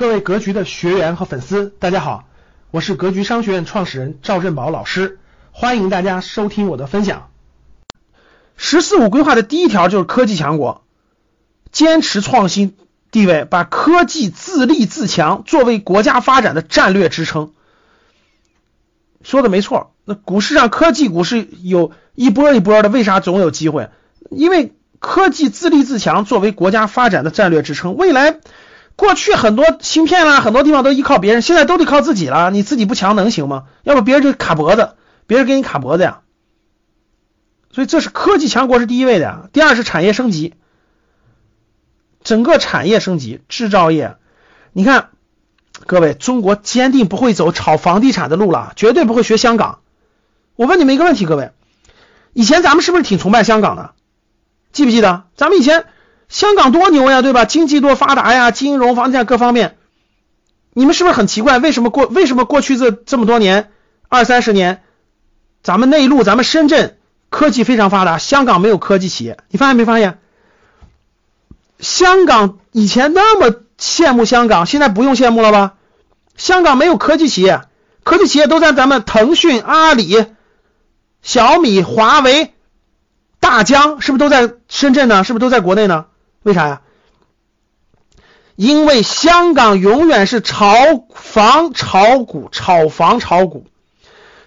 各位格局的学员和粉丝，大家好，我是格局商学院创始人赵振宝老师，欢迎大家收听我的分享。十四五规划的第一条就是科技强国，坚持创新地位，把科技自立自强作为国家发展的战略支撑。说的没错，那股市上科技股是有一波一波的，为啥总有机会？因为科技自立自强作为国家发展的战略支撑，未来。过去很多芯片啦，很多地方都依靠别人，现在都得靠自己了。你自己不强能行吗？要不别人就卡脖子，别人给你卡脖子呀。所以这是科技强国是第一位的呀。第二是产业升级，整个产业升级，制造业。你看，各位，中国坚定不会走炒房地产的路了，绝对不会学香港。我问你们一个问题，各位，以前咱们是不是挺崇拜香港的？记不记得？咱们以前。香港多牛呀，对吧？经济多发达呀，金融、房地产各方面，你们是不是很奇怪？为什么过为什么过去这这么多年二三十年，咱们内陆、咱们深圳科技非常发达，香港没有科技企业？你发现没发现？香港以前那么羡慕香港，现在不用羡慕了吧？香港没有科技企业，科技企业都在咱们腾讯、阿里、小米、华为、大疆，是不是都在深圳呢？是不是都在国内呢？为啥呀？因为香港永远是炒房、炒股、炒房、炒股。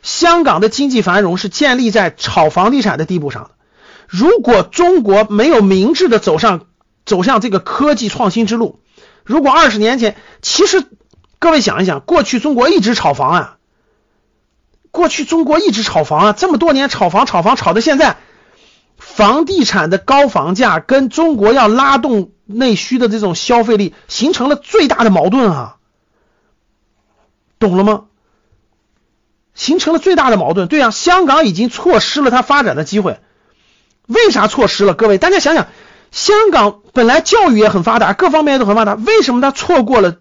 香港的经济繁荣是建立在炒房地产的地步上的。如果中国没有明智的走上走向这个科技创新之路，如果二十年前，其实各位想一想，过去中国一直炒房啊，过去中国一直炒房啊，这么多年炒房、炒房、炒到现在。房地产的高房价跟中国要拉动内需的这种消费力形成了最大的矛盾啊，懂了吗？形成了最大的矛盾。对啊，香港已经错失了它发展的机会。为啥错失了？各位，大家想想，香港本来教育也很发达，各方面都很发达，为什么它错过了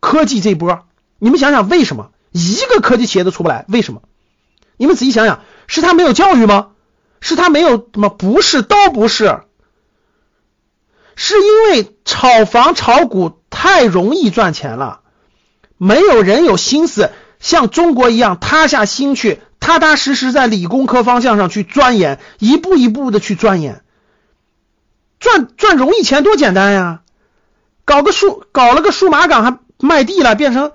科技这波？你们想想，为什么一个科技企业都出不来？为什么？你们仔细想想，是他没有教育吗？是他没有什么？不是，都不是，是因为炒房炒股太容易赚钱了，没有人有心思像中国一样塌下心去，踏踏实实在理工科方向上去钻研，一步一步的去钻研，赚赚容易钱多简单呀！搞个数，搞了个数码港还卖地了，变成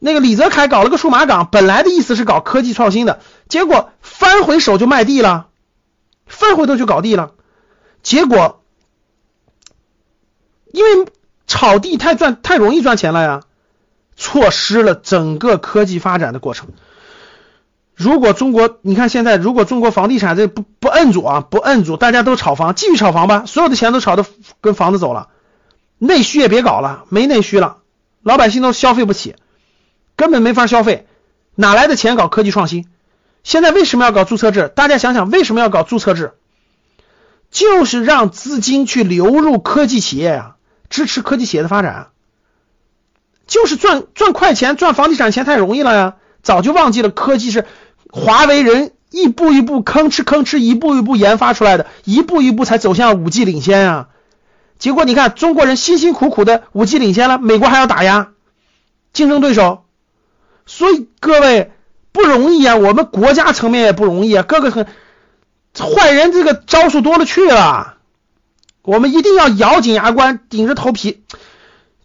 那个李泽楷搞了个数码港，本来的意思是搞科技创新的，结果翻回手就卖地了。翻回头就搞地了，结果因为炒地太赚太容易赚钱了呀，错失了整个科技发展的过程。如果中国，你看现在，如果中国房地产这不不摁住啊，不摁住，大家都炒房，继续炒房吧，所有的钱都炒的跟房子走了，内需也别搞了，没内需了，老百姓都消费不起，根本没法消费，哪来的钱搞科技创新？现在为什么要搞注册制？大家想想，为什么要搞注册制？就是让资金去流入科技企业呀，支持科技企业的发展。就是赚赚快钱，赚房地产钱太容易了呀！早就忘记了科技是华为人一步一步吭哧吭哧一步一步研发出来的，一步一步才走向五 G 领先啊！结果你看，中国人辛辛苦苦的五 G 领先了，美国还要打压竞争对手，所以各位。不容易啊，我们国家层面也不容易啊，各个很坏人这个招数多了去了，我们一定要咬紧牙关，顶着头皮。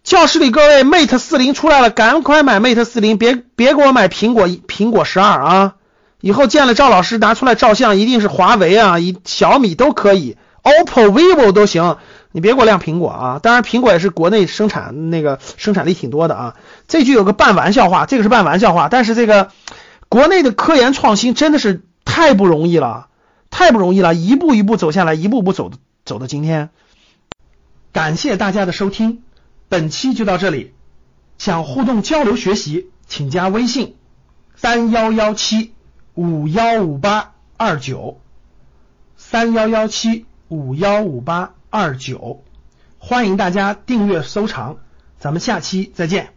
教室里各位，Mate 四零出来了，赶快买 Mate 四零，别别给我买苹果苹果十二啊！以后见了赵老师拿出来照相，一定是华为啊，一小米都可以，OPPO、vivo 都行，你别给我亮苹果啊！当然，苹果也是国内生产那个生产力挺多的啊。这句有个半玩笑话，这个是半玩笑话，但是这个。国内的科研创新真的是太不容易了，太不容易了，一步一步走下来，一步步走走到今天。感谢大家的收听，本期就到这里。想互动交流学习，请加微信三幺幺七五幺五八二九三幺幺七五幺五八二九，欢迎大家订阅收藏，咱们下期再见。